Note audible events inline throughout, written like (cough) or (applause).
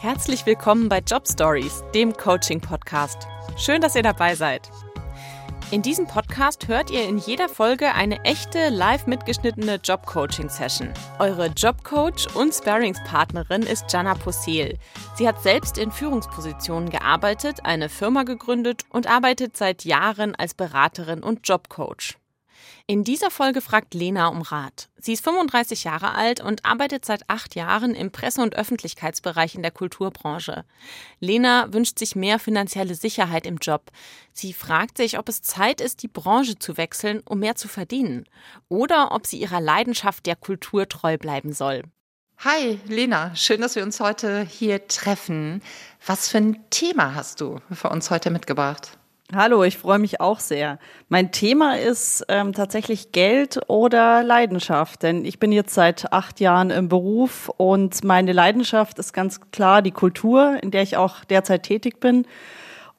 Herzlich willkommen bei Job Stories, dem Coaching-Podcast. Schön, dass ihr dabei seid. In diesem Podcast hört ihr in jeder Folge eine echte, live mitgeschnittene Job-Coaching-Session. Eure Jobcoach und Sparringspartnerin ist Jana Possel. Sie hat selbst in Führungspositionen gearbeitet, eine Firma gegründet und arbeitet seit Jahren als Beraterin und Jobcoach. In dieser Folge fragt Lena um Rat. Sie ist 35 Jahre alt und arbeitet seit acht Jahren im Presse- und Öffentlichkeitsbereich in der Kulturbranche. Lena wünscht sich mehr finanzielle Sicherheit im Job. Sie fragt sich, ob es Zeit ist, die Branche zu wechseln, um mehr zu verdienen. Oder ob sie ihrer Leidenschaft der Kultur treu bleiben soll. Hi, Lena. Schön, dass wir uns heute hier treffen. Was für ein Thema hast du für uns heute mitgebracht? Hallo, ich freue mich auch sehr. Mein Thema ist ähm, tatsächlich Geld oder Leidenschaft, denn ich bin jetzt seit acht Jahren im Beruf und meine Leidenschaft ist ganz klar die Kultur, in der ich auch derzeit tätig bin.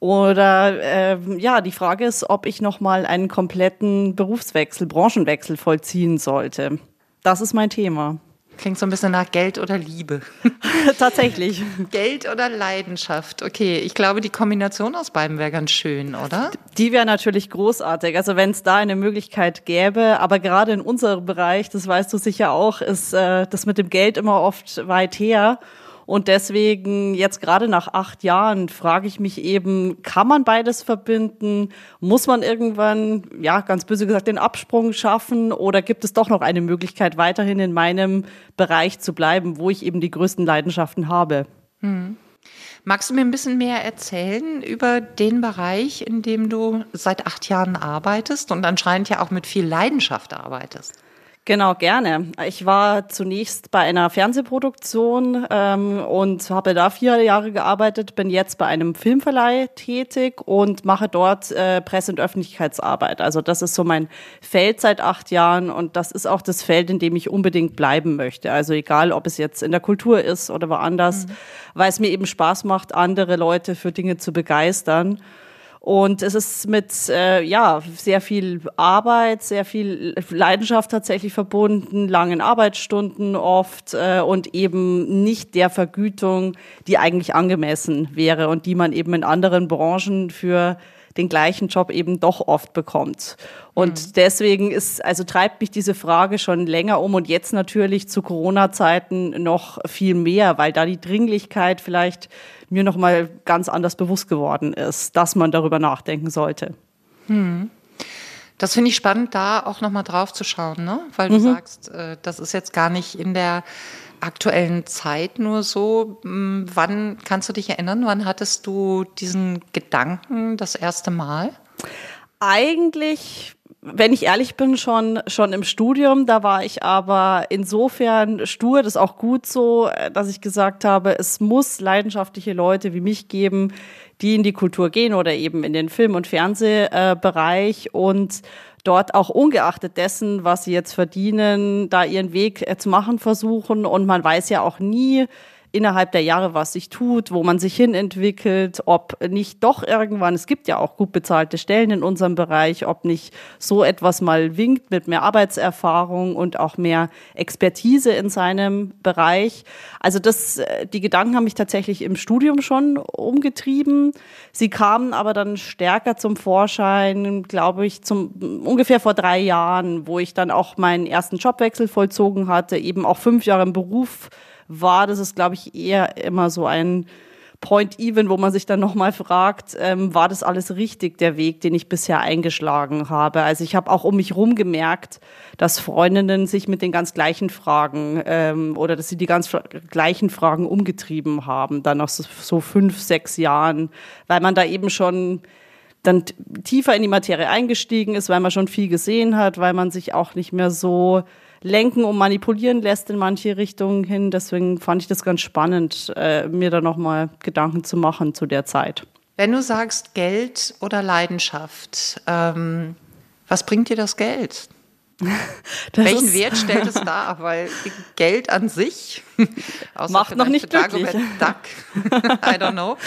Oder äh, ja, die Frage ist, ob ich noch mal einen kompletten Berufswechsel, Branchenwechsel vollziehen sollte. Das ist mein Thema. Klingt so ein bisschen nach Geld oder Liebe. (laughs) Tatsächlich. Geld oder Leidenschaft. Okay, ich glaube, die Kombination aus beiden wäre ganz schön, oder? Die wäre natürlich großartig. Also wenn es da eine Möglichkeit gäbe, aber gerade in unserem Bereich, das weißt du sicher auch, ist äh, das mit dem Geld immer oft weit her. Und deswegen jetzt gerade nach acht Jahren frage ich mich eben, kann man beides verbinden? Muss man irgendwann, ja, ganz böse gesagt, den Absprung schaffen? Oder gibt es doch noch eine Möglichkeit, weiterhin in meinem Bereich zu bleiben, wo ich eben die größten Leidenschaften habe? Hm. Magst du mir ein bisschen mehr erzählen über den Bereich, in dem du seit acht Jahren arbeitest und anscheinend ja auch mit viel Leidenschaft arbeitest? Genau, gerne. Ich war zunächst bei einer Fernsehproduktion ähm, und habe da vier Jahre gearbeitet, bin jetzt bei einem Filmverleih tätig und mache dort äh, Presse- und Öffentlichkeitsarbeit. Also das ist so mein Feld seit acht Jahren und das ist auch das Feld, in dem ich unbedingt bleiben möchte. Also egal, ob es jetzt in der Kultur ist oder woanders, mhm. weil es mir eben Spaß macht, andere Leute für Dinge zu begeistern. Und es ist mit äh, ja sehr viel Arbeit, sehr viel Leidenschaft tatsächlich verbunden, langen Arbeitsstunden oft äh, und eben nicht der Vergütung, die eigentlich angemessen wäre und die man eben in anderen Branchen für den gleichen Job eben doch oft bekommt. Und mhm. deswegen ist, also treibt mich diese Frage schon länger um und jetzt natürlich zu Corona-Zeiten noch viel mehr, weil da die Dringlichkeit vielleicht mir noch mal ganz anders bewusst geworden ist, dass man darüber nachdenken sollte. Mhm. Das finde ich spannend, da auch noch mal drauf zu schauen, ne? weil du mhm. sagst, äh, das ist jetzt gar nicht in der aktuellen Zeit nur so. Hm, wann kannst du dich erinnern, wann hattest du diesen Gedanken das erste Mal? Eigentlich wenn ich ehrlich bin, schon, schon im Studium. Da war ich aber insofern stur, das ist auch gut so, dass ich gesagt habe, es muss leidenschaftliche Leute wie mich geben, die in die Kultur gehen oder eben in den Film- und Fernsehbereich und dort auch ungeachtet dessen, was sie jetzt verdienen, da ihren Weg äh, zu machen versuchen. Und man weiß ja auch nie, innerhalb der Jahre, was sich tut, wo man sich hin entwickelt, ob nicht doch irgendwann, es gibt ja auch gut bezahlte Stellen in unserem Bereich, ob nicht so etwas mal winkt mit mehr Arbeitserfahrung und auch mehr Expertise in seinem Bereich. Also das, äh, die Gedanken haben mich tatsächlich im Studium schon umgetrieben. Sie kamen aber dann stärker zum Vorschein, glaube ich, zum ungefähr vor drei Jahren, wo ich dann auch meinen ersten Jobwechsel vollzogen hatte, eben auch fünf Jahre im Beruf war, das ist, glaube ich, eher immer so ein Point-Even, wo man sich dann nochmal fragt, ähm, war das alles richtig, der Weg, den ich bisher eingeschlagen habe? Also ich habe auch um mich rum gemerkt, dass Freundinnen sich mit den ganz gleichen Fragen ähm, oder dass sie die ganz gleichen Fragen umgetrieben haben, dann nach so, so fünf, sechs Jahren, weil man da eben schon dann tiefer in die Materie eingestiegen ist, weil man schon viel gesehen hat, weil man sich auch nicht mehr so lenken und manipulieren lässt in manche Richtungen hin. Deswegen fand ich das ganz spannend, äh, mir da nochmal Gedanken zu machen zu der Zeit. Wenn du sagst Geld oder Leidenschaft, ähm, was bringt dir das Geld? (laughs) Das Welchen Wert stellt es (laughs) dar? Weil Geld an sich (laughs) macht noch nicht glücklich. Duck, (laughs) I don't know.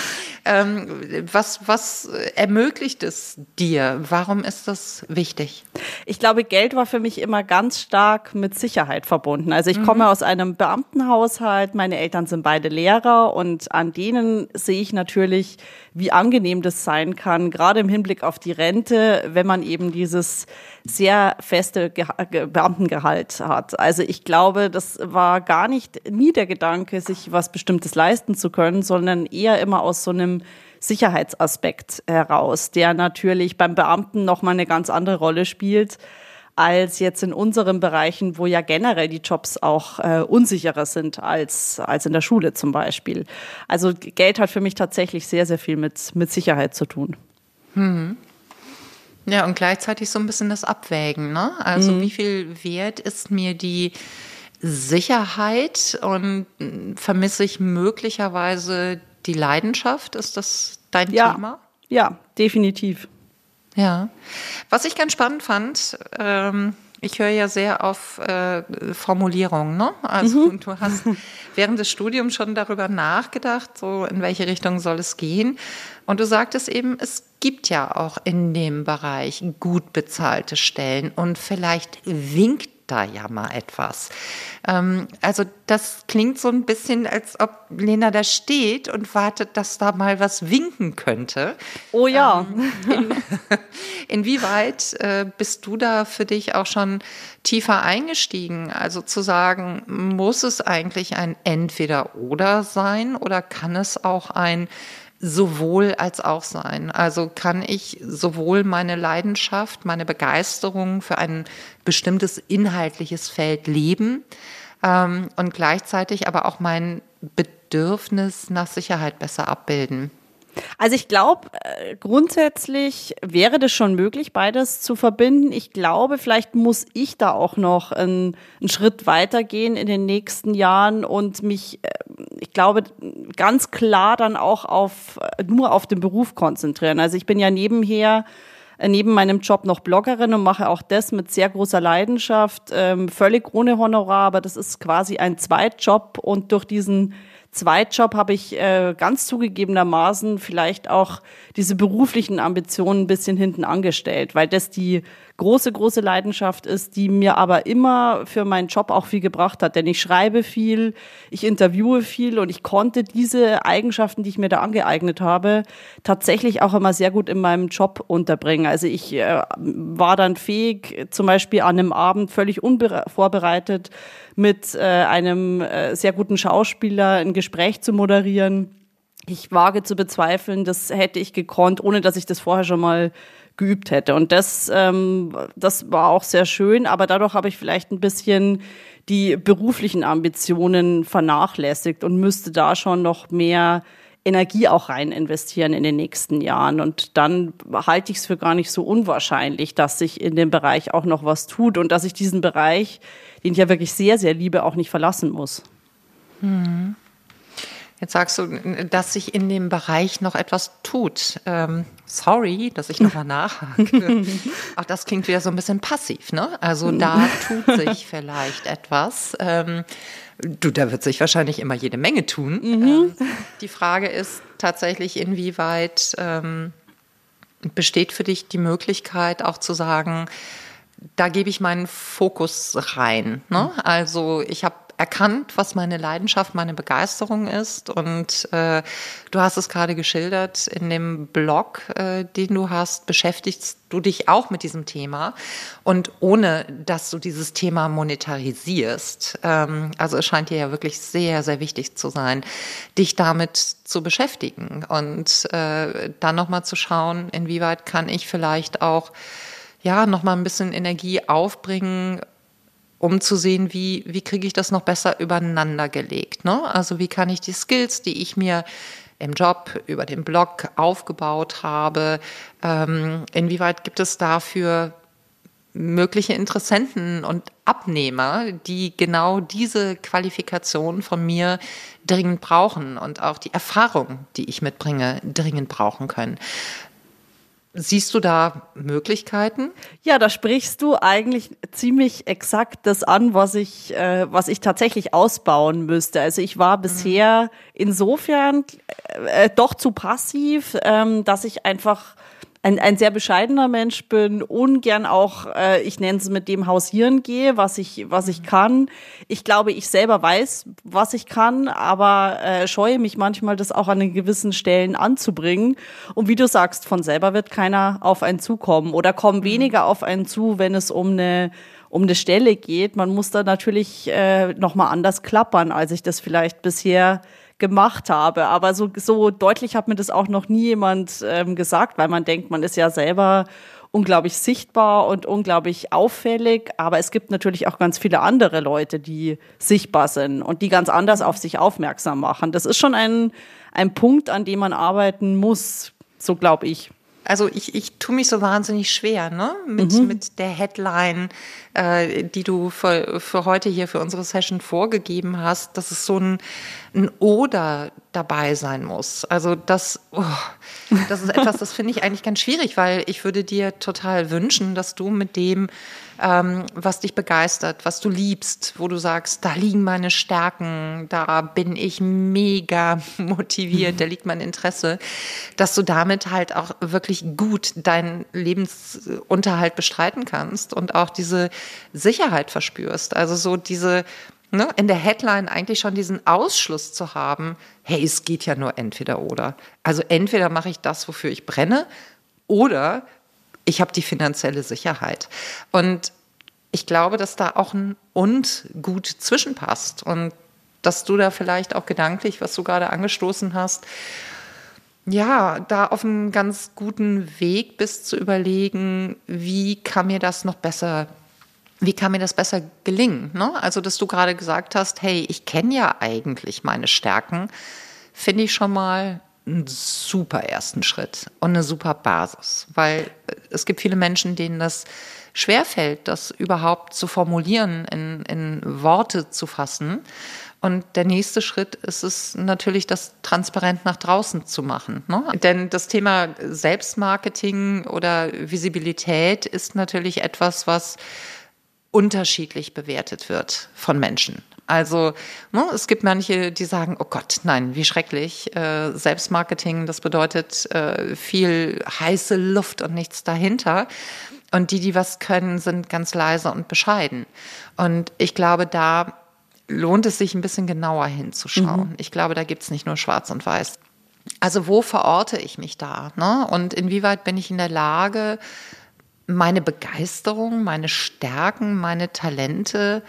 Ähm, was, was ermöglicht es dir? Warum ist das wichtig? Ich glaube, Geld war für mich immer ganz stark mit Sicherheit verbunden. Also ich mhm. komme aus einem Beamtenhaushalt, meine Eltern sind beide Lehrer und an denen sehe ich natürlich, wie angenehm das sein kann, gerade im Hinblick auf die Rente, wenn man eben dieses sehr feste Ge Beamtengehalt hat. Also ich glaube, das war gar nicht nie der Gedanke, sich was Bestimmtes leisten zu können, sondern eher immer aus so einem Sicherheitsaspekt heraus, der natürlich beim Beamten noch mal eine ganz andere Rolle spielt als jetzt in unseren Bereichen, wo ja generell die Jobs auch äh, unsicherer sind als, als in der Schule zum Beispiel. Also Geld hat für mich tatsächlich sehr, sehr viel mit, mit Sicherheit zu tun. Hm. Ja, und gleichzeitig so ein bisschen das Abwägen. Ne? Also mhm. wie viel wert ist mir die Sicherheit und vermisse ich möglicherweise die Leidenschaft? Ist das dein ja. Thema? Ja, definitiv. Ja. Was ich ganz spannend fand, ähm, ich höre ja sehr auf äh, Formulierungen. Ne? Also mhm. du hast während des Studiums schon darüber nachgedacht, so in welche Richtung soll es gehen. Und du sagtest eben, es gibt ja auch in dem Bereich gut bezahlte Stellen und vielleicht winkt da ja mal etwas. Ähm, also das klingt so ein bisschen, als ob Lena da steht und wartet, dass da mal was winken könnte. Oh ja. Ähm, in, (laughs) inwieweit äh, bist du da für dich auch schon tiefer eingestiegen? Also zu sagen, muss es eigentlich ein Entweder-Oder sein oder kann es auch ein sowohl als auch sein. Also kann ich sowohl meine Leidenschaft, meine Begeisterung für ein bestimmtes inhaltliches Feld leben ähm, und gleichzeitig aber auch mein Bedürfnis nach Sicherheit besser abbilden. Also ich glaube, äh, grundsätzlich wäre das schon möglich, beides zu verbinden. Ich glaube, vielleicht muss ich da auch noch einen, einen Schritt weitergehen in den nächsten Jahren und mich, äh, ich glaube, ganz klar dann auch auf nur auf den Beruf konzentrieren. Also ich bin ja nebenher äh, neben meinem Job noch Bloggerin und mache auch das mit sehr großer Leidenschaft, ähm, völlig ohne Honorar, aber das ist quasi ein Zweitjob und durch diesen Zweitjob habe ich äh, ganz zugegebenermaßen vielleicht auch diese beruflichen Ambitionen ein bisschen hinten angestellt, weil das die große, große Leidenschaft ist, die mir aber immer für meinen Job auch viel gebracht hat. Denn ich schreibe viel, ich interviewe viel und ich konnte diese Eigenschaften, die ich mir da angeeignet habe, tatsächlich auch immer sehr gut in meinem Job unterbringen. Also ich äh, war dann fähig, zum Beispiel an einem Abend völlig unvorbereitet mit äh, einem äh, sehr guten Schauspieler ein Gespräch zu moderieren. Ich wage zu bezweifeln, das hätte ich gekonnt, ohne dass ich das vorher schon mal geübt hätte. Und das, ähm, das war auch sehr schön, aber dadurch habe ich vielleicht ein bisschen die beruflichen Ambitionen vernachlässigt und müsste da schon noch mehr Energie auch rein investieren in den nächsten Jahren. Und dann halte ich es für gar nicht so unwahrscheinlich, dass sich in dem Bereich auch noch was tut und dass ich diesen Bereich, den ich ja wirklich sehr, sehr liebe, auch nicht verlassen muss. Hm. Jetzt sagst du, dass sich in dem Bereich noch etwas tut. Ähm, sorry, dass ich nochmal nachhake. (laughs) Auch das klingt wieder so ein bisschen passiv, ne? Also da tut sich vielleicht etwas. Ähm, du, da wird sich wahrscheinlich immer jede Menge tun. Mhm. Ähm, die Frage ist tatsächlich, inwieweit ähm, besteht für dich die Möglichkeit auch zu sagen, da gebe ich meinen Fokus rein. Ne? Also ich habe erkannt, was meine Leidenschaft, meine Begeisterung ist. Und äh, du hast es gerade geschildert, in dem Blog, äh, den du hast, beschäftigst du dich auch mit diesem Thema. Und ohne, dass du dieses Thema monetarisierst, ähm, also es scheint dir ja wirklich sehr, sehr wichtig zu sein, dich damit zu beschäftigen und äh, dann nochmal zu schauen, inwieweit kann ich vielleicht auch ja, noch mal ein bisschen Energie aufbringen, um zu sehen, wie, wie kriege ich das noch besser übereinander gelegt. Ne? Also wie kann ich die Skills, die ich mir im Job über den Blog aufgebaut habe, ähm, inwieweit gibt es dafür mögliche Interessenten und Abnehmer, die genau diese Qualifikation von mir dringend brauchen und auch die Erfahrung, die ich mitbringe, dringend brauchen können. Siehst du da Möglichkeiten? Ja, da sprichst du eigentlich ziemlich exakt das an, was ich, äh, was ich tatsächlich ausbauen müsste. Also ich war bisher insofern äh, doch zu passiv, ähm, dass ich einfach ein, ein sehr bescheidener Mensch bin, ungern auch, äh, ich nenne es mit dem hausieren gehe, was ich, was ich kann. Ich glaube, ich selber weiß, was ich kann, aber äh, scheue mich manchmal, das auch an den gewissen Stellen anzubringen. Und wie du sagst, von selber wird keiner auf einen zukommen oder kommen mhm. weniger auf einen zu, wenn es um eine um eine Stelle geht. Man muss da natürlich äh, nochmal anders klappern, als ich das vielleicht bisher gemacht habe. Aber so, so deutlich hat mir das auch noch nie jemand ähm, gesagt, weil man denkt, man ist ja selber unglaublich sichtbar und unglaublich auffällig. Aber es gibt natürlich auch ganz viele andere Leute, die sichtbar sind und die ganz anders auf sich aufmerksam machen. Das ist schon ein, ein Punkt, an dem man arbeiten muss, so glaube ich. Also ich, ich tue mich so wahnsinnig schwer, ne? Mit, mhm. mit der Headline, äh, die du für, für heute hier für unsere Session vorgegeben hast, dass es so ein, ein Oder dabei sein muss. Also das, oh, das ist etwas, das finde ich eigentlich ganz schwierig, weil ich würde dir total wünschen, dass du mit dem ähm, was dich begeistert, was du liebst, wo du sagst, da liegen meine Stärken, da bin ich mega (laughs) motiviert, da liegt mein Interesse, dass du damit halt auch wirklich gut deinen Lebensunterhalt bestreiten kannst und auch diese Sicherheit verspürst. Also so diese Ne, in der Headline eigentlich schon diesen Ausschluss zu haben, hey, es geht ja nur entweder oder. Also entweder mache ich das, wofür ich brenne, oder ich habe die finanzielle Sicherheit. Und ich glaube, dass da auch ein und gut zwischenpasst und dass du da vielleicht auch gedanklich, was du gerade angestoßen hast, ja, da auf einem ganz guten Weg bist zu überlegen, wie kann mir das noch besser, wie kann mir das besser gelingen? Ne? Also, dass du gerade gesagt hast, hey, ich kenne ja eigentlich meine Stärken, finde ich schon mal einen super ersten Schritt und eine super Basis, weil es gibt viele Menschen, denen das schwerfällt, das überhaupt zu formulieren, in, in Worte zu fassen. Und der nächste Schritt ist es natürlich, das transparent nach draußen zu machen. Ne? Denn das Thema Selbstmarketing oder Visibilität ist natürlich etwas, was unterschiedlich bewertet wird von Menschen. Also ne, es gibt manche, die sagen, oh Gott, nein, wie schrecklich. Äh, Selbstmarketing, das bedeutet äh, viel heiße Luft und nichts dahinter. Und die, die was können, sind ganz leise und bescheiden. Und ich glaube, da lohnt es sich ein bisschen genauer hinzuschauen. Mhm. Ich glaube, da gibt's nicht nur schwarz und weiß. Also wo verorte ich mich da? Ne? Und inwieweit bin ich in der Lage, meine Begeisterung, meine Stärken, meine Talente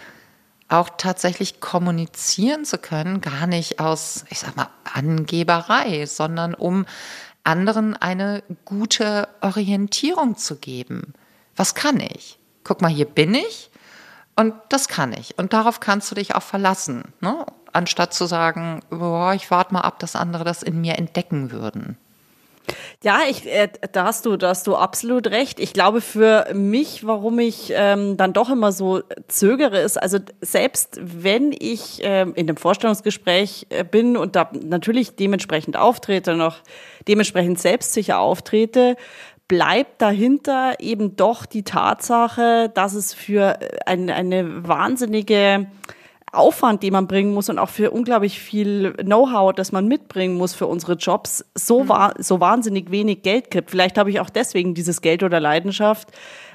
auch tatsächlich kommunizieren zu können, gar nicht aus, ich sag mal, Angeberei, sondern um anderen eine gute Orientierung zu geben. Was kann ich? Guck mal, hier bin ich und das kann ich. Und darauf kannst du dich auch verlassen, ne? anstatt zu sagen, boah, ich warte mal ab, dass andere das in mir entdecken würden. Ja, ich, äh, da hast du, da hast du absolut recht. Ich glaube, für mich, warum ich ähm, dann doch immer so zögere, ist, also selbst wenn ich ähm, in einem Vorstellungsgespräch äh, bin und da natürlich dementsprechend auftrete, noch dementsprechend selbstsicher auftrete, bleibt dahinter eben doch die Tatsache, dass es für ein, eine wahnsinnige Aufwand, den man bringen muss und auch für unglaublich viel Know-how, das man mitbringen muss für unsere Jobs, so, mhm. so wahnsinnig wenig Geld gibt. Vielleicht habe ich auch deswegen dieses Geld oder Leidenschaft,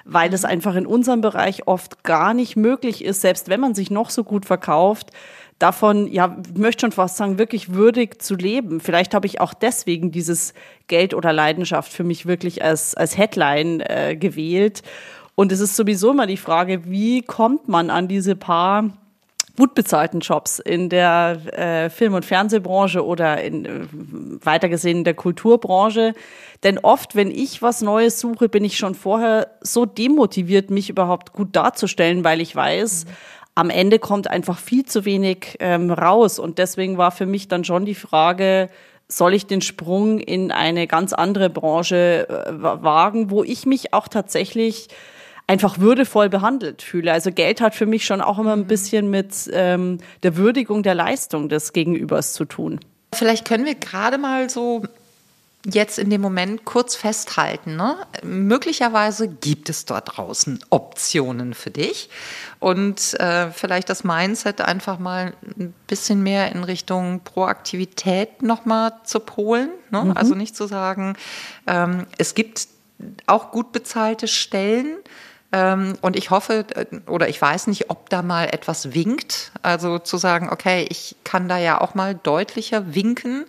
weil es mhm. einfach in unserem Bereich oft gar nicht möglich ist, selbst wenn man sich noch so gut verkauft, davon, ja, ich möchte schon fast sagen, wirklich würdig zu leben. Vielleicht habe ich auch deswegen dieses Geld oder Leidenschaft für mich wirklich als, als Headline äh, gewählt. Und es ist sowieso immer die Frage, wie kommt man an diese paar gut bezahlten Jobs in der äh, Film- und Fernsehbranche oder in, äh, weiter gesehen in der Kulturbranche. Denn oft, wenn ich was Neues suche, bin ich schon vorher so demotiviert, mich überhaupt gut darzustellen, weil ich weiß, mhm. am Ende kommt einfach viel zu wenig ähm, raus. Und deswegen war für mich dann schon die Frage, soll ich den Sprung in eine ganz andere Branche äh, wagen, wo ich mich auch tatsächlich einfach würdevoll behandelt fühle. Also Geld hat für mich schon auch immer ein mhm. bisschen mit ähm, der Würdigung der Leistung des Gegenübers zu tun. Vielleicht können wir gerade mal so jetzt in dem Moment kurz festhalten. Ne? Möglicherweise gibt es dort draußen Optionen für dich und äh, vielleicht das Mindset einfach mal ein bisschen mehr in Richtung Proaktivität nochmal zu polen. Ne? Mhm. Also nicht zu sagen, ähm, es gibt auch gut bezahlte Stellen, und ich hoffe äh, oder ich weiß nicht, ob da mal etwas winkt. Also zu sagen, okay, ich kann da ja auch mal deutlicher winken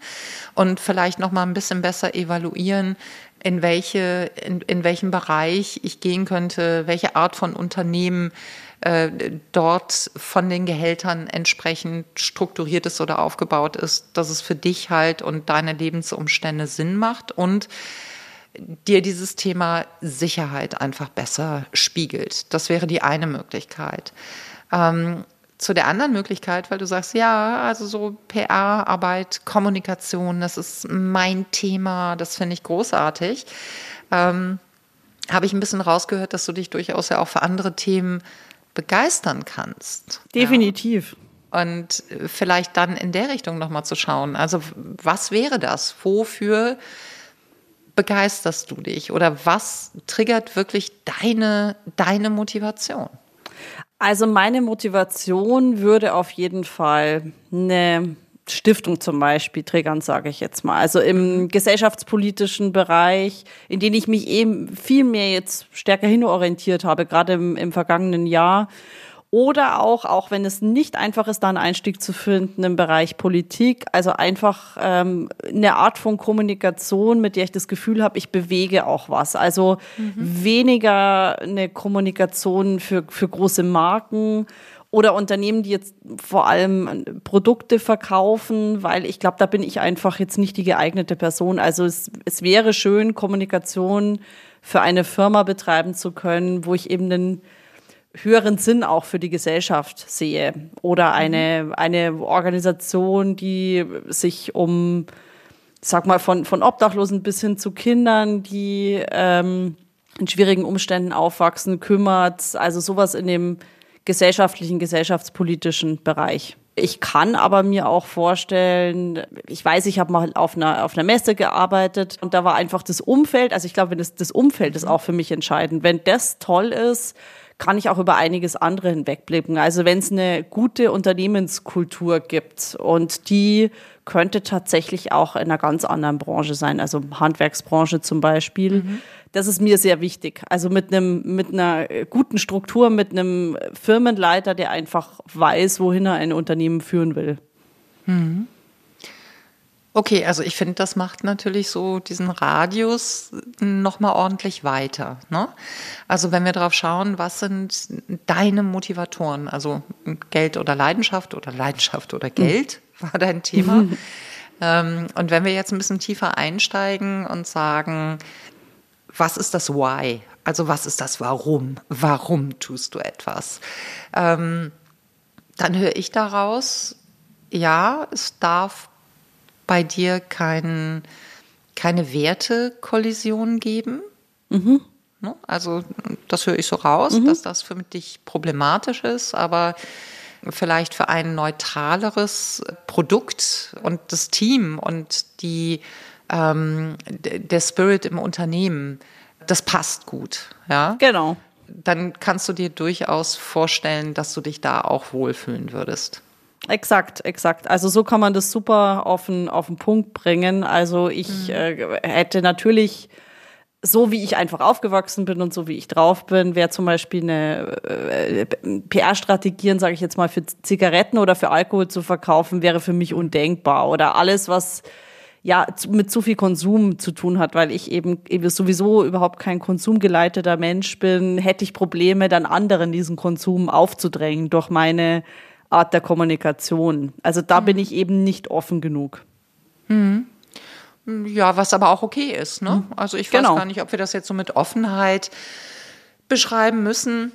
und vielleicht noch mal ein bisschen besser evaluieren, in welche, in, in welchem Bereich ich gehen könnte, welche Art von Unternehmen äh, dort von den Gehältern entsprechend strukturiert ist oder aufgebaut ist, dass es für dich halt und deine Lebensumstände Sinn macht und dir dieses Thema Sicherheit einfach besser spiegelt. Das wäre die eine Möglichkeit. Ähm, zu der anderen Möglichkeit, weil du sagst, ja, also so PR-Arbeit, Kommunikation, das ist mein Thema, das finde ich großartig. Ähm, habe ich ein bisschen rausgehört, dass du dich durchaus ja auch für andere Themen begeistern kannst. Definitiv. Ja. Und vielleicht dann in der Richtung nochmal zu schauen. Also was wäre das? Wofür begeisterst du dich oder was triggert wirklich deine, deine Motivation? Also meine Motivation würde auf jeden Fall eine Stiftung zum Beispiel triggern, sage ich jetzt mal. Also im gesellschaftspolitischen Bereich, in den ich mich eben viel mehr jetzt stärker hinorientiert habe, gerade im, im vergangenen Jahr oder auch, auch wenn es nicht einfach ist, da einen Einstieg zu finden im Bereich Politik, also einfach ähm, eine Art von Kommunikation, mit der ich das Gefühl habe, ich bewege auch was. Also mhm. weniger eine Kommunikation für, für große Marken oder Unternehmen, die jetzt vor allem Produkte verkaufen, weil ich glaube, da bin ich einfach jetzt nicht die geeignete Person. Also es, es wäre schön, Kommunikation für eine Firma betreiben zu können, wo ich eben einen höheren Sinn auch für die Gesellschaft sehe oder eine, eine Organisation, die sich um, sag mal, von, von Obdachlosen bis hin zu Kindern, die ähm, in schwierigen Umständen aufwachsen, kümmert, also sowas in dem gesellschaftlichen, gesellschaftspolitischen Bereich. Ich kann aber mir auch vorstellen, ich weiß, ich habe mal auf einer, auf einer Messe gearbeitet und da war einfach das Umfeld, also ich glaube, wenn das, das Umfeld ist auch für mich entscheidend. Wenn das toll ist, kann ich auch über einiges andere hinwegblicken. Also wenn es eine gute Unternehmenskultur gibt und die könnte tatsächlich auch in einer ganz anderen Branche sein, also Handwerksbranche zum Beispiel. Mhm. Das ist mir sehr wichtig. Also mit einem, mit einer guten Struktur, mit einem Firmenleiter, der einfach weiß, wohin er ein Unternehmen führen will. Mhm. Okay, also ich finde, das macht natürlich so diesen Radius nochmal ordentlich weiter. Ne? Also wenn wir drauf schauen, was sind deine Motivatoren? Also Geld oder Leidenschaft oder Leidenschaft oder Geld mhm. war dein Thema. (laughs) Ähm, und wenn wir jetzt ein bisschen tiefer einsteigen und sagen, was ist das Why? Also was ist das Warum? Warum tust du etwas? Ähm, dann höre ich daraus, ja, es darf bei dir kein, keine Wertekollision geben? Mhm. Ne? Also das höre ich so raus, mhm. dass das für dich problematisch ist, aber vielleicht für ein neutraleres Produkt und das Team und die, ähm, der Spirit im Unternehmen, das passt gut. Ja? Genau. Dann kannst du dir durchaus vorstellen, dass du dich da auch wohlfühlen würdest. Exakt, exakt. Also so kann man das super auf den, auf den Punkt bringen. Also ich mhm. äh, hätte natürlich, so wie ich einfach aufgewachsen bin und so wie ich drauf bin, wäre zum Beispiel eine äh, PR-Strategien, sage ich jetzt mal, für Zigaretten oder für Alkohol zu verkaufen, wäre für mich undenkbar. Oder alles, was ja mit zu viel Konsum zu tun hat, weil ich eben, eben sowieso überhaupt kein konsumgeleiteter Mensch bin, hätte ich Probleme, dann anderen diesen Konsum aufzudrängen durch meine Art der Kommunikation. Also da mhm. bin ich eben nicht offen genug. Mhm. Ja, was aber auch okay ist. Ne? Mhm. Also ich weiß genau. gar nicht, ob wir das jetzt so mit Offenheit beschreiben müssen.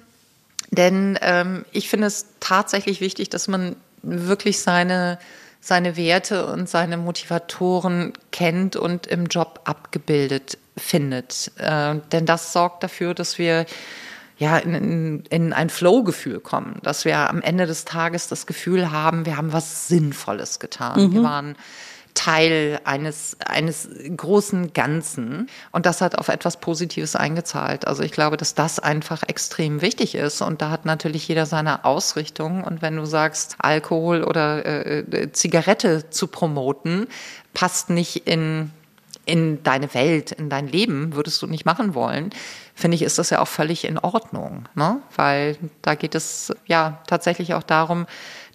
Denn ähm, ich finde es tatsächlich wichtig, dass man wirklich seine, seine Werte und seine Motivatoren kennt und im Job abgebildet findet. Äh, denn das sorgt dafür, dass wir ja, in, in, in ein Flow-Gefühl kommen, dass wir am Ende des Tages das Gefühl haben, wir haben was Sinnvolles getan. Mhm. Wir waren Teil eines, eines großen Ganzen. Und das hat auf etwas Positives eingezahlt. Also ich glaube, dass das einfach extrem wichtig ist. Und da hat natürlich jeder seine Ausrichtung. Und wenn du sagst, Alkohol oder äh, äh Zigarette zu promoten, passt nicht in in deine Welt, in dein Leben, würdest du nicht machen wollen, finde ich, ist das ja auch völlig in Ordnung. Ne? Weil da geht es ja tatsächlich auch darum,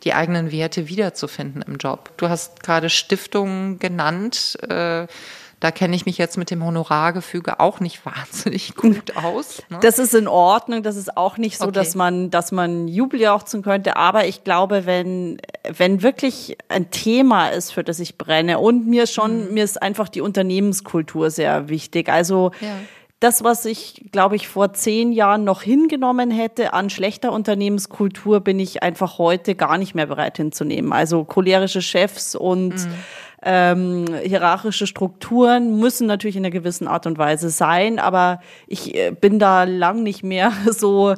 die eigenen Werte wiederzufinden im Job. Du hast gerade Stiftungen genannt. Äh, da kenne ich mich jetzt mit dem Honorargefüge auch nicht (laughs) wahnsinnig gut aus. Ne? Das ist in Ordnung. Das ist auch nicht so, okay. dass man, dass man Jubeljauchzen könnte. Aber ich glaube, wenn, wenn wirklich ein Thema ist, für das ich brenne und mir schon, mhm. mir ist einfach die Unternehmenskultur sehr wichtig. Also, ja das, was ich, glaube ich, vor zehn Jahren noch hingenommen hätte an schlechter Unternehmenskultur, bin ich einfach heute gar nicht mehr bereit hinzunehmen. Also cholerische Chefs und mhm ähm, hierarchische Strukturen müssen natürlich in einer gewissen Art und Weise sein, aber ich äh, bin da lang nicht mehr (laughs) so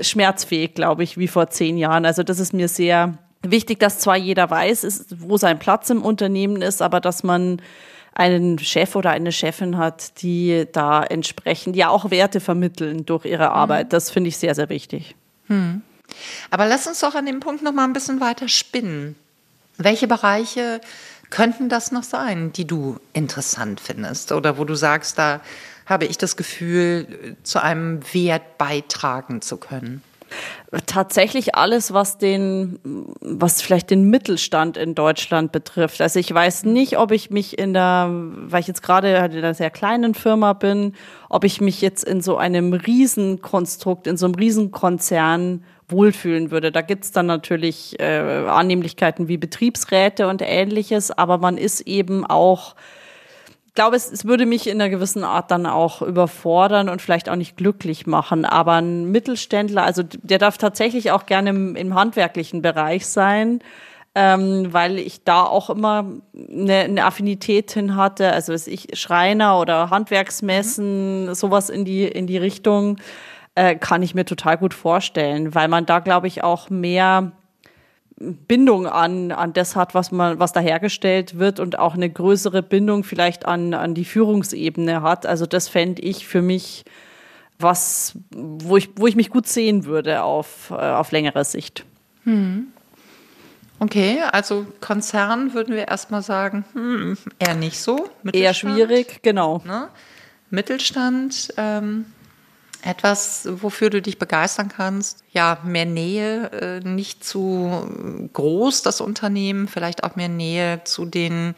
schmerzfähig, glaube ich, wie vor zehn Jahren. Also das ist mir sehr wichtig, dass zwar jeder weiß, ist, wo sein Platz im Unternehmen ist, aber dass man einen Chef oder eine Chefin hat, die da entsprechend ja auch Werte vermitteln durch ihre Arbeit. Das finde ich sehr, sehr wichtig. Hm. Aber lass uns doch an dem Punkt noch mal ein bisschen weiter spinnen. Welche Bereiche könnten das noch sein, die du interessant findest oder wo du sagst, da habe ich das Gefühl, zu einem Wert beitragen zu können? Tatsächlich alles, was den, was vielleicht den Mittelstand in Deutschland betrifft. Also ich weiß nicht, ob ich mich in der, weil ich jetzt gerade in einer sehr kleinen Firma bin, ob ich mich jetzt in so einem Riesenkonstrukt, in so einem Riesenkonzern wohlfühlen würde. Da gibt's dann natürlich äh, Annehmlichkeiten wie Betriebsräte und ähnliches, aber man ist eben auch glaube, es, es würde mich in einer gewissen Art dann auch überfordern und vielleicht auch nicht glücklich machen. Aber ein Mittelständler, also der darf tatsächlich auch gerne im, im handwerklichen Bereich sein, ähm, weil ich da auch immer eine, eine Affinität hin hatte. Also ich Schreiner oder Handwerksmessen, mhm. sowas in die in die Richtung äh, kann ich mir total gut vorstellen, weil man da, glaube ich, auch mehr Bindung an, an das hat, was man, was da hergestellt wird und auch eine größere Bindung vielleicht an, an die Führungsebene hat. Also das fände ich für mich was, wo ich, wo ich mich gut sehen würde auf, äh, auf längere Sicht. Hm. Okay, also Konzern würden wir erstmal sagen, hm, eher nicht so. Eher schwierig, genau. Ne? Mittelstand, ähm, etwas, wofür du dich begeistern kannst. Ja, mehr Nähe, äh, nicht zu groß das Unternehmen, vielleicht auch mehr Nähe zu den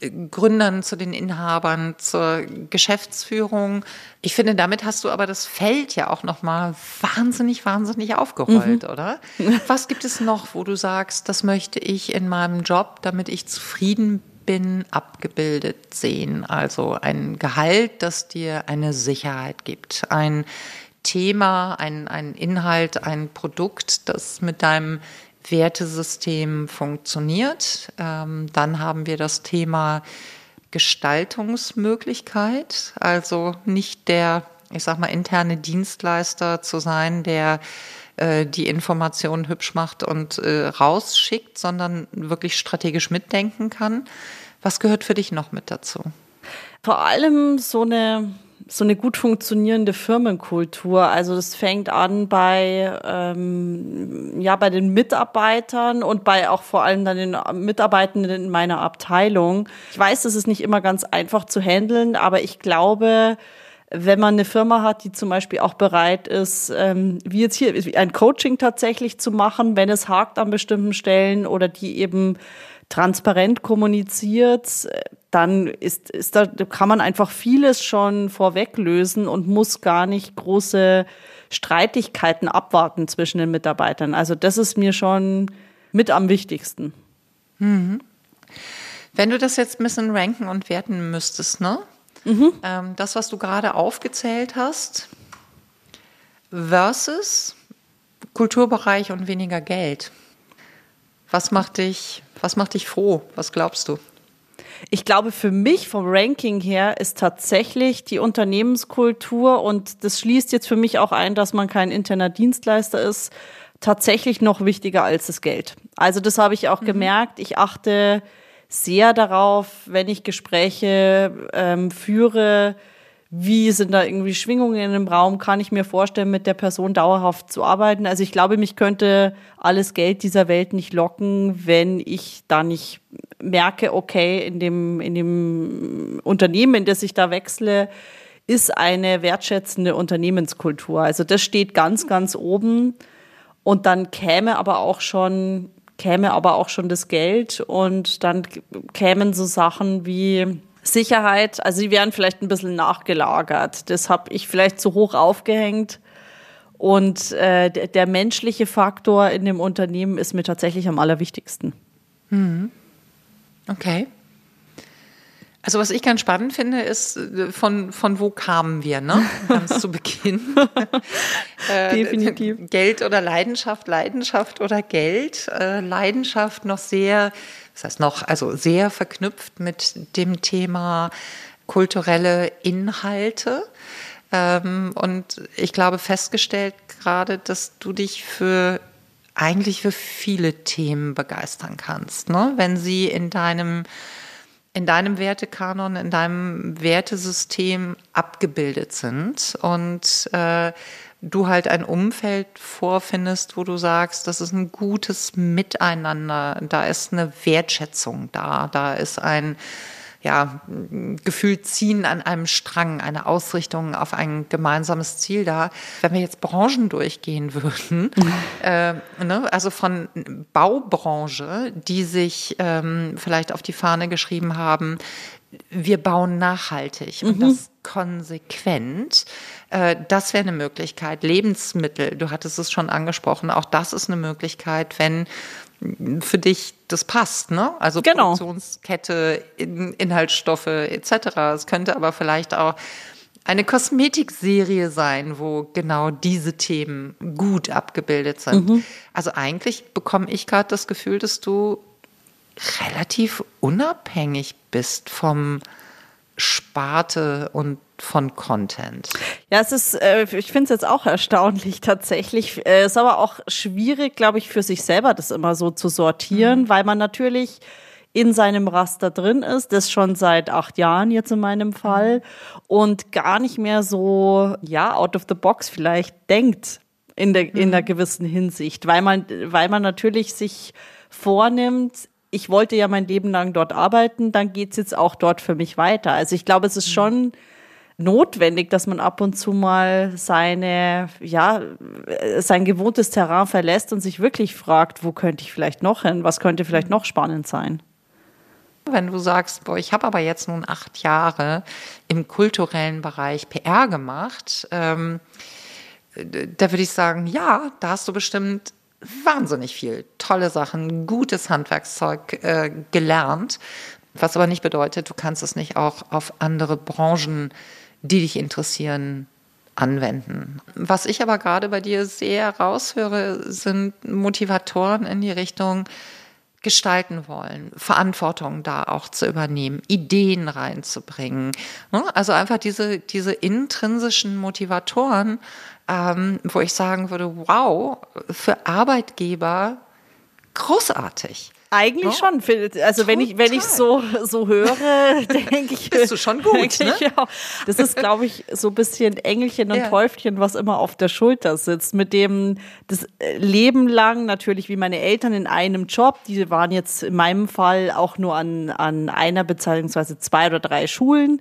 äh, Gründern, zu den Inhabern, zur Geschäftsführung. Ich finde, damit hast du aber das Feld ja auch noch mal wahnsinnig, wahnsinnig aufgerollt, mhm. oder? (laughs) Was gibt es noch, wo du sagst, das möchte ich in meinem Job, damit ich zufrieden bin? abgebildet sehen. Also ein Gehalt, das dir eine Sicherheit gibt. Ein Thema, ein, ein Inhalt, ein Produkt, das mit deinem Wertesystem funktioniert. Ähm, dann haben wir das Thema Gestaltungsmöglichkeit, also nicht der, ich sag mal, interne Dienstleister zu sein, der äh, die Informationen hübsch macht und äh, rausschickt, sondern wirklich strategisch mitdenken kann. Was gehört für dich noch mit dazu? Vor allem so eine so eine gut funktionierende Firmenkultur. Also das fängt an bei ähm, ja bei den Mitarbeitern und bei auch vor allem dann den Mitarbeitenden in meiner Abteilung. Ich weiß, das ist nicht immer ganz einfach zu handeln, aber ich glaube, wenn man eine Firma hat, die zum Beispiel auch bereit ist, ähm, wie jetzt hier, ein Coaching tatsächlich zu machen, wenn es hakt an bestimmten Stellen oder die eben transparent kommuniziert, dann ist, ist da, kann man einfach vieles schon vorweg lösen und muss gar nicht große Streitigkeiten abwarten zwischen den Mitarbeitern. Also das ist mir schon mit am wichtigsten. Mhm. Wenn du das jetzt ein bisschen ranken und werten müsstest, ne? Mhm. Ähm, das, was du gerade aufgezählt hast, versus Kulturbereich und weniger Geld. Was macht dich, was macht dich froh? Was glaubst du? Ich glaube, für mich vom Ranking her ist tatsächlich die Unternehmenskultur und das schließt jetzt für mich auch ein, dass man kein interner Dienstleister ist, tatsächlich noch wichtiger als das Geld. Also das habe ich auch mhm. gemerkt. Ich achte sehr darauf, wenn ich Gespräche ähm, führe, wie sind da irgendwie Schwingungen im Raum? Kann ich mir vorstellen, mit der Person dauerhaft zu arbeiten? Also ich glaube, mich könnte alles Geld dieser Welt nicht locken, wenn ich da nicht merke, okay, in dem, in dem Unternehmen, in das ich da wechsle, ist eine wertschätzende Unternehmenskultur. Also das steht ganz, ganz oben. Und dann käme aber auch schon, käme aber auch schon das Geld und dann kämen so Sachen wie Sicherheit. Also sie wären vielleicht ein bisschen nachgelagert. Das habe ich vielleicht zu hoch aufgehängt. Und äh, der menschliche Faktor in dem Unternehmen ist mir tatsächlich am allerwichtigsten. Mhm. Okay. Also was ich ganz spannend finde, ist, äh, von, von wo kamen wir, ne? Ganz (laughs) zu Beginn. (laughs) äh, Definitiv. Geld oder Leidenschaft, Leidenschaft oder Geld. Äh, Leidenschaft noch sehr, das heißt noch, also sehr verknüpft mit dem Thema kulturelle Inhalte. Ähm, und ich glaube festgestellt gerade, dass du dich für eigentlich für viele Themen begeistern kannst, ne? Wenn sie in deinem in deinem Wertekanon, in deinem Wertesystem abgebildet sind und äh, du halt ein Umfeld vorfindest, wo du sagst, das ist ein gutes Miteinander, da ist eine Wertschätzung da, da ist ein ja, gefühlt ziehen an einem Strang, eine Ausrichtung auf ein gemeinsames Ziel da. Wenn wir jetzt Branchen durchgehen würden, mhm. (laughs) äh, ne, also von Baubranche, die sich ähm, vielleicht auf die Fahne geschrieben haben, wir bauen nachhaltig und mhm. das konsequent. Äh, das wäre eine Möglichkeit. Lebensmittel, du hattest es schon angesprochen, auch das ist eine Möglichkeit, wenn für dich das passt, ne? Also genau. Produktionskette, In Inhaltsstoffe etc. Es könnte aber vielleicht auch eine Kosmetikserie sein, wo genau diese Themen gut abgebildet sind. Mhm. Also eigentlich bekomme ich gerade das Gefühl, dass du relativ unabhängig bist vom Sparte und von Content. Ja, es ist, äh, ich finde es jetzt auch erstaunlich tatsächlich. Es äh, ist aber auch schwierig, glaube ich, für sich selber das immer so zu sortieren, mhm. weil man natürlich in seinem Raster drin ist, das schon seit acht Jahren jetzt in meinem Fall mhm. und gar nicht mehr so, ja, out of the box vielleicht denkt in der, in der mhm. gewissen Hinsicht, weil man, weil man natürlich sich vornimmt, ich wollte ja mein Leben lang dort arbeiten, dann geht's jetzt auch dort für mich weiter. Also ich glaube, es ist mhm. schon notwendig, dass man ab und zu mal seine, ja, sein gewohntes Terrain verlässt und sich wirklich fragt, wo könnte ich vielleicht noch hin? Was könnte vielleicht noch spannend sein? Wenn du sagst, boah, ich habe aber jetzt nun acht Jahre im kulturellen Bereich PR gemacht, ähm, da würde ich sagen, ja, da hast du bestimmt wahnsinnig viel tolle Sachen, gutes Handwerkszeug äh, gelernt, was aber nicht bedeutet, du kannst es nicht auch auf andere Branchen, die dich interessieren, anwenden. Was ich aber gerade bei dir sehr raushöre, sind Motivatoren in die Richtung gestalten wollen, Verantwortung da auch zu übernehmen, Ideen reinzubringen. Ne? Also einfach diese, diese intrinsischen Motivatoren, ähm, wo ich sagen würde, wow, für Arbeitgeber großartig. Eigentlich ja. schon. Also wenn ich wenn ich so so höre, (laughs) denke ich, bist du schon gut. Ne? Ja. Das ist, glaube ich, so ein bisschen Engelchen und ja. Täufchen, was immer auf der Schulter sitzt. Mit dem das Leben lang natürlich wie meine Eltern in einem Job. Die waren jetzt in meinem Fall auch nur an an einer beziehungsweise zwei oder drei Schulen.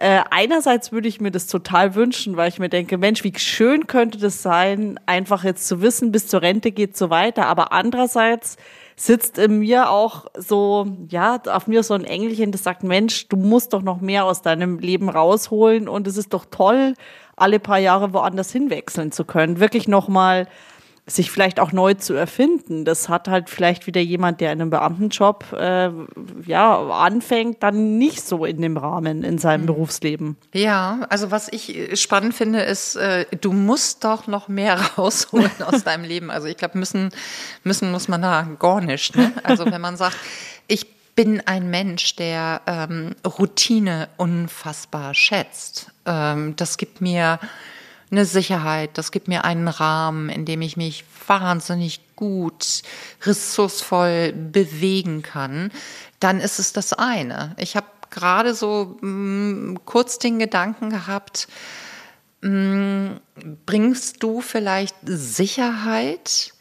Äh, einerseits würde ich mir das total wünschen, weil ich mir denke, Mensch, wie schön könnte das sein, einfach jetzt zu wissen, bis zur Rente geht so weiter. Aber andererseits sitzt in mir auch so, ja, auf mir so ein Engelchen, das sagt, Mensch, du musst doch noch mehr aus deinem Leben rausholen und es ist doch toll, alle paar Jahre woanders hinwechseln zu können. Wirklich nochmal sich vielleicht auch neu zu erfinden. Das hat halt vielleicht wieder jemand, der in einem Beamtenjob äh, ja anfängt, dann nicht so in dem Rahmen in seinem mhm. Berufsleben. Ja, also was ich spannend finde, ist, äh, du musst doch noch mehr (laughs) rausholen aus (laughs) deinem Leben. Also ich glaube, müssen müssen muss man da gar nicht. Ne? Also wenn man sagt, ich bin ein Mensch, der ähm, Routine unfassbar schätzt. Ähm, das gibt mir eine Sicherheit, das gibt mir einen Rahmen, in dem ich mich wahnsinnig gut, ressourcevoll bewegen kann, dann ist es das eine. Ich habe gerade so mh, mm, kurz den Gedanken gehabt, mh, mm, bringst du vielleicht Sicherheit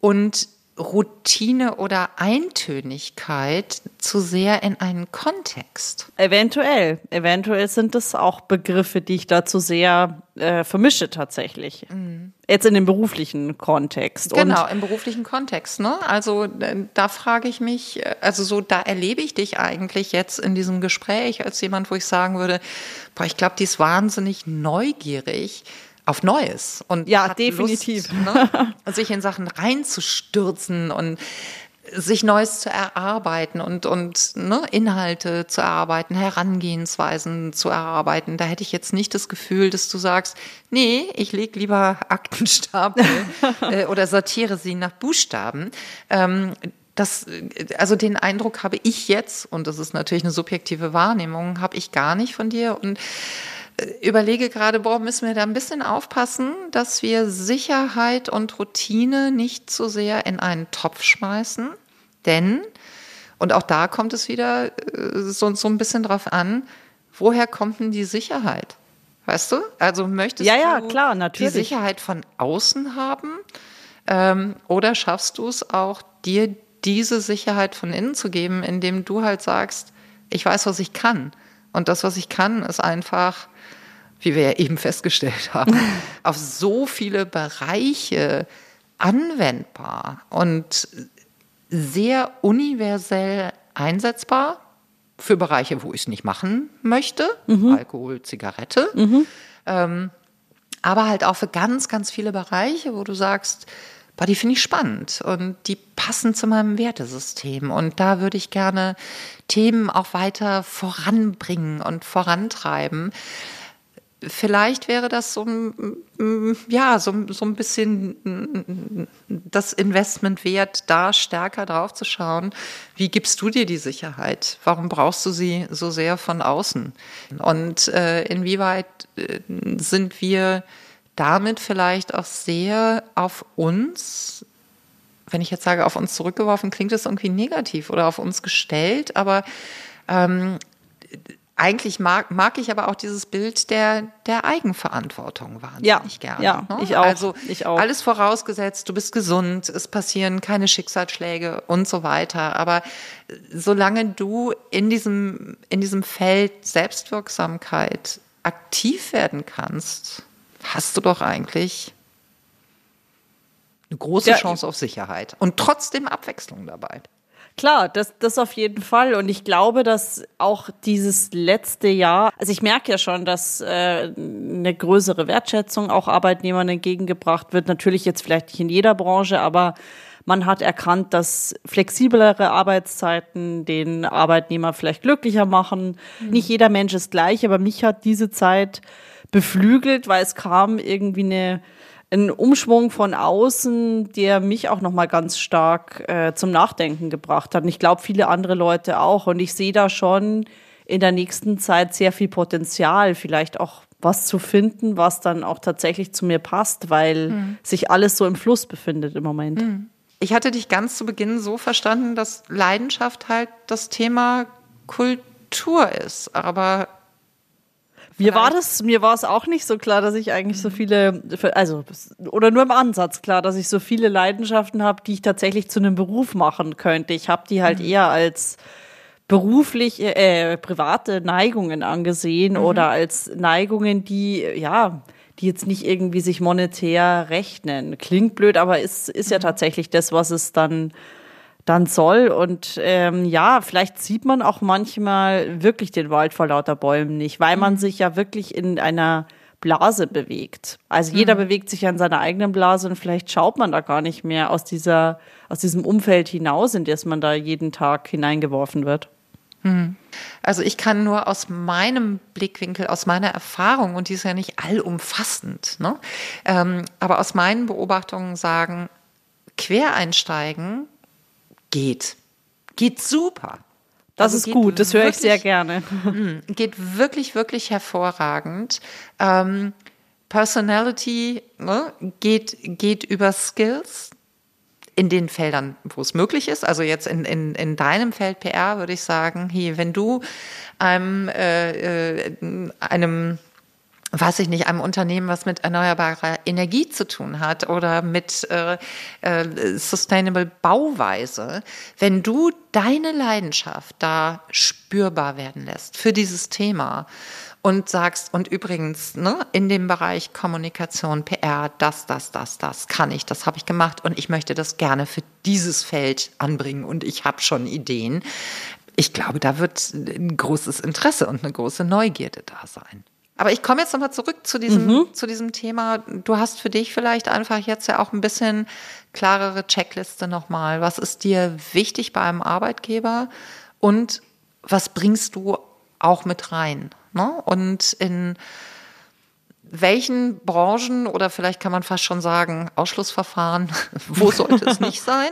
und Routine oder Eintönigkeit zu sehr in einen Kontext. Eventuell. Eventuell sind das auch Begriffe, die ich da zu sehr äh, vermische tatsächlich. Mhm. Jetzt in dem beruflichen Kontext. Genau, Und im beruflichen Kontext. Ne? Also da frage ich mich, äh, also so, da erlebe ich dich eigentlich jetzt in diesem Gespräch als jemand, wo ich sagen würde, boah, ich glaube, die ist wahnsinnig neugierig auf Neues und ja, definitiv. Lust, ne, (laughs) sich in Sachen reinzustürzen und sich Neues zu erarbeiten und, und ne, Inhalte zu erarbeiten, Herangehensweisen zu erarbeiten. Da hätte ich jetzt nicht das Gefühl, dass du sagst, nee, ich lege lieber Aktenstapel (laughs) äh, oder sortiere sie nach Buchstaben. Ähm, das, also den Eindruck habe ich jetzt, und das ist natürlich eine subjektive Wahrnehmung, habe ich gar nicht von dir. Und überlege gerade, boah, müssen wir da ein bisschen aufpassen, dass wir Sicherheit und Routine nicht zu sehr in einen Topf schmeißen. Denn, und auch da kommt es wieder äh, so, so ein bisschen drauf an, woher kommt denn die Sicherheit? Weißt du? Also möchtest ja, ja, du klar, natürlich. die Sicherheit von außen haben? Ähm, oder schaffst du es auch, dir diese Sicherheit von innen zu geben, indem du halt sagst, ich weiß, was ich kann. Und das, was ich kann, ist einfach wie wir ja eben festgestellt (laughs) haben, auf so viele Bereiche anwendbar und sehr universell einsetzbar für Bereiche, wo ich es nicht machen möchte, mhm. Alkohol, Zigarette, mhm. ähm, aber halt auch für ganz, ganz viele Bereiche, wo du sagst, boah, die finde ich spannend und die passen zu meinem Wertesystem und da würde ich gerne Themen auch weiter voranbringen und vorantreiben vielleicht wäre das so ein, ja, so, so ein bisschen das Investment wert, da stärker drauf zu schauen. Wie gibst du dir die Sicherheit? Warum brauchst du sie so sehr von außen? Und äh, inwieweit äh, sind wir damit vielleicht auch sehr auf uns wenn ich jetzt sage, auf uns zurückgeworfen, klingt das irgendwie negativ oder auf uns gestellt, aber ähm, eigentlich mag, mag ich aber auch dieses Bild der, der Eigenverantwortung wahnsinnig ja, gerne. Ja, ne? ich auch. Also ich auch. alles vorausgesetzt, du bist gesund, es passieren keine Schicksalsschläge und so weiter. Aber solange du in diesem, in diesem Feld Selbstwirksamkeit aktiv werden kannst, hast du doch eigentlich eine große ja, Chance auf Sicherheit und trotzdem Abwechslung dabei. Klar, das, das auf jeden Fall. Und ich glaube, dass auch dieses letzte Jahr, also ich merke ja schon, dass äh, eine größere Wertschätzung auch Arbeitnehmern entgegengebracht wird. Natürlich jetzt vielleicht nicht in jeder Branche, aber man hat erkannt, dass flexiblere Arbeitszeiten den Arbeitnehmer vielleicht glücklicher machen. Mhm. Nicht jeder Mensch ist gleich, aber mich hat diese Zeit beflügelt, weil es kam irgendwie eine ein Umschwung von außen, der mich auch noch mal ganz stark äh, zum Nachdenken gebracht hat. Und ich glaube, viele andere Leute auch. Und ich sehe da schon in der nächsten Zeit sehr viel Potenzial, vielleicht auch was zu finden, was dann auch tatsächlich zu mir passt, weil mhm. sich alles so im Fluss befindet im Moment. Mhm. Ich hatte dich ganz zu Beginn so verstanden, dass Leidenschaft halt das Thema Kultur ist, aber mir war das, mir war es auch nicht so klar, dass ich eigentlich so viele, also oder nur im Ansatz klar, dass ich so viele Leidenschaften habe, die ich tatsächlich zu einem Beruf machen könnte. Ich habe die halt mhm. eher als beruflich, äh, private Neigungen angesehen mhm. oder als Neigungen, die ja, die jetzt nicht irgendwie sich monetär rechnen. Klingt blöd, aber ist ist ja mhm. tatsächlich das, was es dann dann soll. Und ähm, ja, vielleicht sieht man auch manchmal wirklich den Wald vor lauter Bäumen nicht, weil man mhm. sich ja wirklich in einer Blase bewegt. Also jeder mhm. bewegt sich ja in seiner eigenen Blase und vielleicht schaut man da gar nicht mehr aus dieser, aus diesem Umfeld hinaus, in das man da jeden Tag hineingeworfen wird. Mhm. Also ich kann nur aus meinem Blickwinkel, aus meiner Erfahrung, und die ist ja nicht allumfassend, ne? Ähm, aber aus meinen Beobachtungen sagen, Quereinsteigen geht. Geht super. Das also ist gut, das höre ich sehr gerne. (laughs) Mm, geht wirklich, wirklich hervorragend. Ähm, Personality ne, geht, geht über Skills. in den Feldern, wo es möglich ist. Also jetzt in, in, in deinem Feld PR würde ich sagen, hier, wenn du einem, äh, äh, einem weiß ich nicht, einem Unternehmen, was mit erneuerbarer Energie zu tun hat oder mit äh, äh, Sustainable Bauweise, wenn du deine Leidenschaft da spürbar werden lässt für dieses Thema und sagst, und übrigens, ne, in dem Bereich Kommunikation, PR, das, das, das, das kann ich, das habe ich gemacht und ich möchte das gerne für dieses Feld anbringen und ich habe schon Ideen. Ich glaube, da wird ein großes Interesse und eine große Neugierde da sein. Aber ich komme jetzt nochmal zurück zu diesem, mhm. zu diesem Thema. Du hast für dich vielleicht einfach jetzt ja auch ein bisschen klarere Checkliste nochmal. Was ist dir wichtig bei einem Arbeitgeber und was bringst du auch mit rein? Ne? Und in welchen Branchen oder vielleicht kann man fast schon sagen Ausschlussverfahren, (laughs) wo sollte es nicht sein?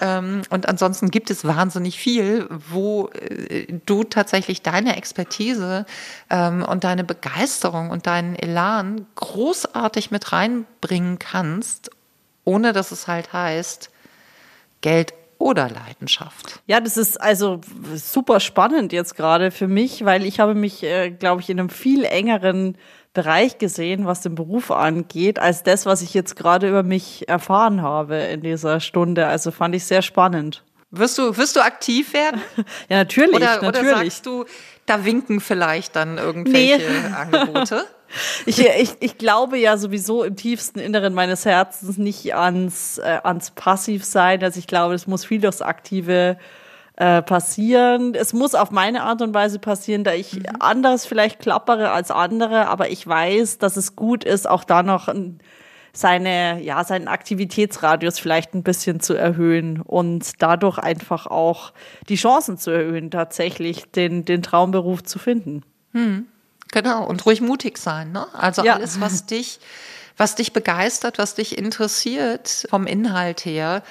Ähm, und ansonsten gibt es wahnsinnig viel, wo äh, du tatsächlich deine Expertise ähm, und deine Begeisterung und deinen Elan großartig mit reinbringen kannst, ohne dass es halt heißt, Geld oder Leidenschaft? Ja, das ist also super spannend jetzt gerade für mich, weil ich habe mich, äh, glaube ich, in einem viel engeren Bereich gesehen, was den Beruf angeht, als das, was ich jetzt gerade über mich erfahren habe in dieser Stunde. Also fand ich sehr spannend. Wirst du, wirst du aktiv werden? (laughs) ja, natürlich. Oder, natürlich. oder sagst du, da winken vielleicht dann irgendwelche nee. Angebote? (laughs) Ich, ich, ich glaube ja sowieso im tiefsten Inneren meines Herzens nicht ans, äh, ans Passivsein. Also ich glaube, es muss viel durchs Aktive äh, passieren. Es muss auf meine Art und Weise passieren, da ich mhm. anders vielleicht klappere als andere, aber ich weiß, dass es gut ist, auch da noch seine, ja, seinen Aktivitätsradius vielleicht ein bisschen zu erhöhen und dadurch einfach auch die Chancen zu erhöhen, tatsächlich den, den Traumberuf zu finden. Hm. Genau, und ruhig mutig sein. Ne? Also ja. alles, was (laughs) dich, was dich begeistert, was dich interessiert vom Inhalt her,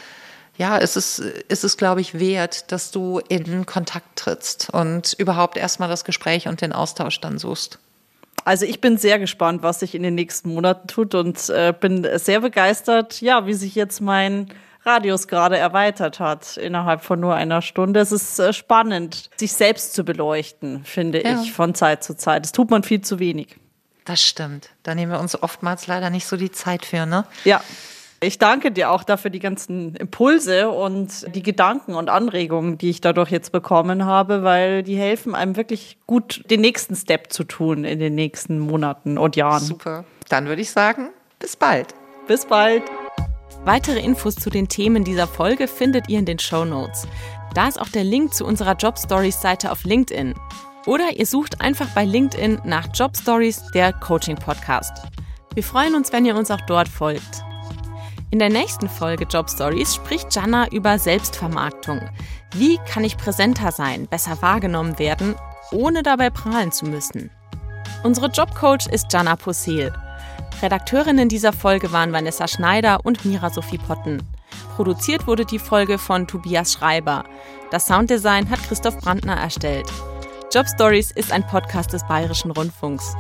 ja, es ist, es ist, glaube ich, wert, dass du in Kontakt trittst und überhaupt erstmal das Gespräch und den Austausch dann suchst. Also ich bin sehr gespannt, was sich in den nächsten Monaten tut und äh, bin sehr begeistert, ja, wie sich jetzt mein Radius gerade erweitert hat innerhalb von nur einer Stunde. Es ist äh, spannend, sich selbst zu beleuchten, finde ja. ich, von Zeit zu Zeit. Das tut man viel zu wenig. Das stimmt. Da nehmen wir uns oftmals leider nicht so die Zeit für, ne? Ja. Ich danke dir auch dafür die ganzen Impulse und die Gedanken und Anregungen, die ich dadurch jetzt bekommen habe, weil die helfen einem wirklich gut, den nächsten Step zu tun in den nächsten Monaten und Jahren. Super. Dann würde ich sagen, bis bald. Bis bald. Weitere Infos zu den Themen dieser Folge findet ihr in den Show Notes. Da ist auch der Link zu unserer Job Stories Seite auf LinkedIn. Oder ihr sucht einfach bei LinkedIn nach Job Stories, der Coaching Podcast. Wir freuen uns, wenn ihr uns auch dort folgt. In der nächsten Folge Job Stories spricht Jana über Selbstvermarktung. Wie kann ich präsenter sein, besser wahrgenommen werden, ohne dabei prahlen zu müssen? Unsere Jobcoach ist Jana Possel. Redakteurinnen dieser Folge waren Vanessa Schneider und Mira Sophie Potten. Produziert wurde die Folge von Tobias Schreiber. Das Sounddesign hat Christoph Brandner erstellt. Job Stories ist ein Podcast des Bayerischen Rundfunks.